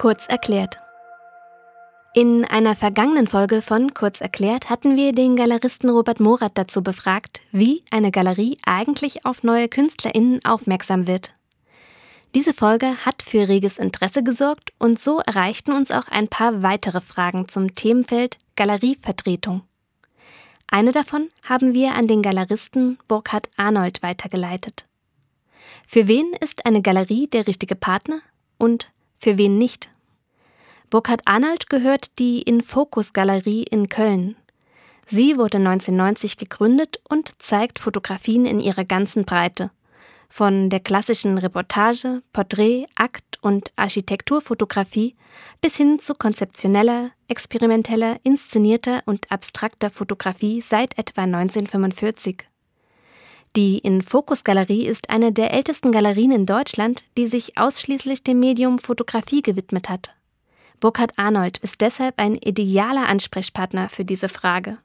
Kurz erklärt. In einer vergangenen Folge von Kurz erklärt hatten wir den Galeristen Robert Morath dazu befragt, wie eine Galerie eigentlich auf neue KünstlerInnen aufmerksam wird. Diese Folge hat für reges Interesse gesorgt und so erreichten uns auch ein paar weitere Fragen zum Themenfeld Galerievertretung. Eine davon haben wir an den Galeristen Burkhard Arnold weitergeleitet. Für wen ist eine Galerie der richtige Partner und für wen nicht? Burkhard Arnold gehört die Infocus Galerie in Köln. Sie wurde 1990 gegründet und zeigt Fotografien in ihrer ganzen Breite. Von der klassischen Reportage, Porträt, Akt und Architekturfotografie bis hin zu konzeptioneller, experimenteller, inszenierter und abstrakter Fotografie seit etwa 1945. Die Infocus Galerie ist eine der ältesten Galerien in Deutschland, die sich ausschließlich dem Medium Fotografie gewidmet hat. Burkhard Arnold ist deshalb ein idealer Ansprechpartner für diese Frage.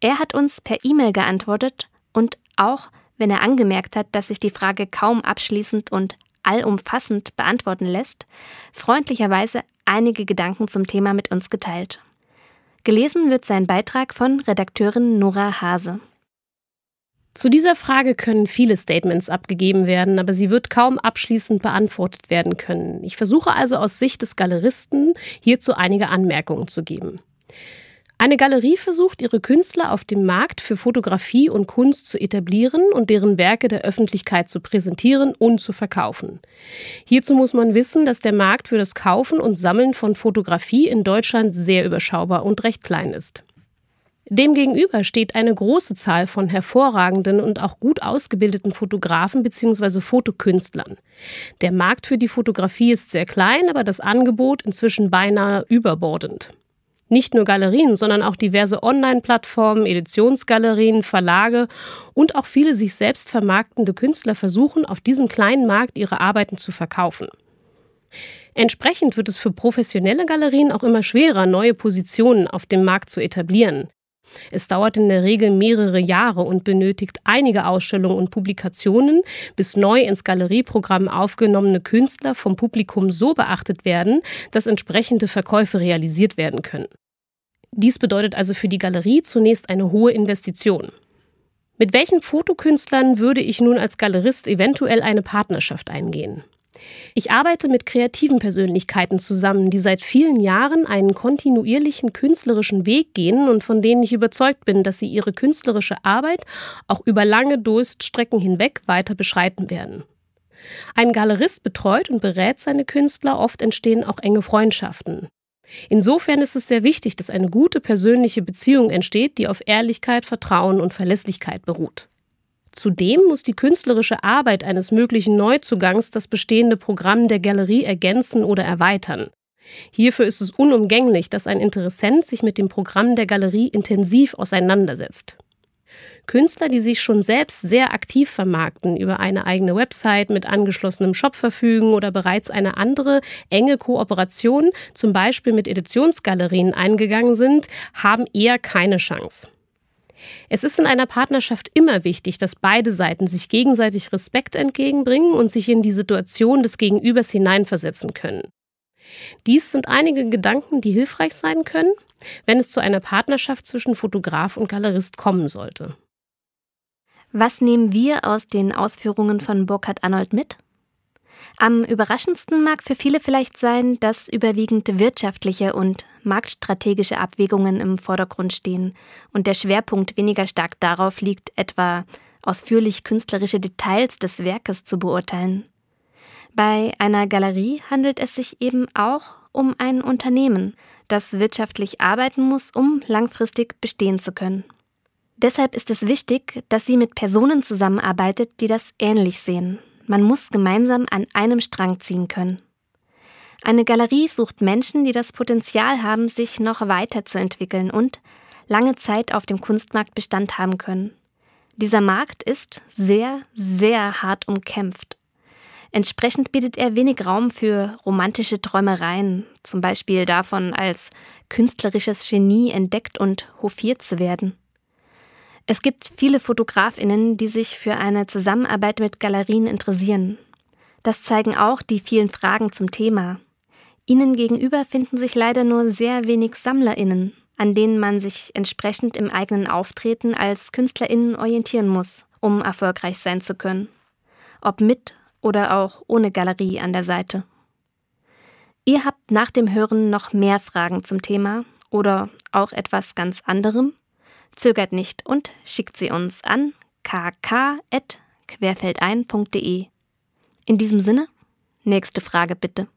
Er hat uns per E-Mail geantwortet und auch wenn er angemerkt hat, dass sich die Frage kaum abschließend und allumfassend beantworten lässt, freundlicherweise einige Gedanken zum Thema mit uns geteilt. Gelesen wird sein Beitrag von Redakteurin Nora Hase. Zu dieser Frage können viele Statements abgegeben werden, aber sie wird kaum abschließend beantwortet werden können. Ich versuche also aus Sicht des Galeristen hierzu einige Anmerkungen zu geben. Eine Galerie versucht, ihre Künstler auf dem Markt für Fotografie und Kunst zu etablieren und deren Werke der Öffentlichkeit zu präsentieren und zu verkaufen. Hierzu muss man wissen, dass der Markt für das Kaufen und Sammeln von Fotografie in Deutschland sehr überschaubar und recht klein ist. Demgegenüber steht eine große Zahl von hervorragenden und auch gut ausgebildeten Fotografen bzw. Fotokünstlern. Der Markt für die Fotografie ist sehr klein, aber das Angebot inzwischen beinahe überbordend. Nicht nur Galerien, sondern auch diverse Online-Plattformen, Editionsgalerien, Verlage und auch viele sich selbst vermarktende Künstler versuchen, auf diesem kleinen Markt ihre Arbeiten zu verkaufen. Entsprechend wird es für professionelle Galerien auch immer schwerer, neue Positionen auf dem Markt zu etablieren. Es dauert in der Regel mehrere Jahre und benötigt einige Ausstellungen und Publikationen, bis neu ins Galerieprogramm aufgenommene Künstler vom Publikum so beachtet werden, dass entsprechende Verkäufe realisiert werden können. Dies bedeutet also für die Galerie zunächst eine hohe Investition. Mit welchen Fotokünstlern würde ich nun als Galerist eventuell eine Partnerschaft eingehen? Ich arbeite mit kreativen Persönlichkeiten zusammen, die seit vielen Jahren einen kontinuierlichen künstlerischen Weg gehen und von denen ich überzeugt bin, dass sie ihre künstlerische Arbeit auch über lange Durststrecken hinweg weiter beschreiten werden. Ein Galerist betreut und berät seine Künstler, oft entstehen auch enge Freundschaften. Insofern ist es sehr wichtig, dass eine gute persönliche Beziehung entsteht, die auf Ehrlichkeit, Vertrauen und Verlässlichkeit beruht. Zudem muss die künstlerische Arbeit eines möglichen Neuzugangs das bestehende Programm der Galerie ergänzen oder erweitern. Hierfür ist es unumgänglich, dass ein Interessent sich mit dem Programm der Galerie intensiv auseinandersetzt. Künstler, die sich schon selbst sehr aktiv vermarkten, über eine eigene Website mit angeschlossenem Shop verfügen oder bereits eine andere enge Kooperation, zum Beispiel mit Editionsgalerien, eingegangen sind, haben eher keine Chance. Es ist in einer Partnerschaft immer wichtig, dass beide Seiten sich gegenseitig Respekt entgegenbringen und sich in die Situation des Gegenübers hineinversetzen können. Dies sind einige Gedanken, die hilfreich sein können, wenn es zu einer Partnerschaft zwischen Fotograf und Galerist kommen sollte. Was nehmen wir aus den Ausführungen von Burkhard Arnold mit? Am überraschendsten mag für viele vielleicht sein, dass überwiegend wirtschaftliche und marktstrategische Abwägungen im Vordergrund stehen und der Schwerpunkt weniger stark darauf liegt, etwa ausführlich künstlerische Details des Werkes zu beurteilen. Bei einer Galerie handelt es sich eben auch um ein Unternehmen, das wirtschaftlich arbeiten muss, um langfristig bestehen zu können. Deshalb ist es wichtig, dass sie mit Personen zusammenarbeitet, die das ähnlich sehen man muss gemeinsam an einem Strang ziehen können. Eine Galerie sucht Menschen, die das Potenzial haben, sich noch weiterzuentwickeln und lange Zeit auf dem Kunstmarkt Bestand haben können. Dieser Markt ist sehr, sehr hart umkämpft. Entsprechend bietet er wenig Raum für romantische Träumereien, zum Beispiel davon, als künstlerisches Genie entdeckt und hofiert zu werden. Es gibt viele Fotografinnen, die sich für eine Zusammenarbeit mit Galerien interessieren. Das zeigen auch die vielen Fragen zum Thema. Ihnen gegenüber finden sich leider nur sehr wenig SammlerInnen, an denen man sich entsprechend im eigenen Auftreten als KünstlerInnen orientieren muss, um erfolgreich sein zu können. Ob mit oder auch ohne Galerie an der Seite. Ihr habt nach dem Hören noch mehr Fragen zum Thema oder auch etwas ganz anderem? Zögert nicht und schickt sie uns an kk.querfeldein.de. In diesem Sinne, nächste Frage bitte.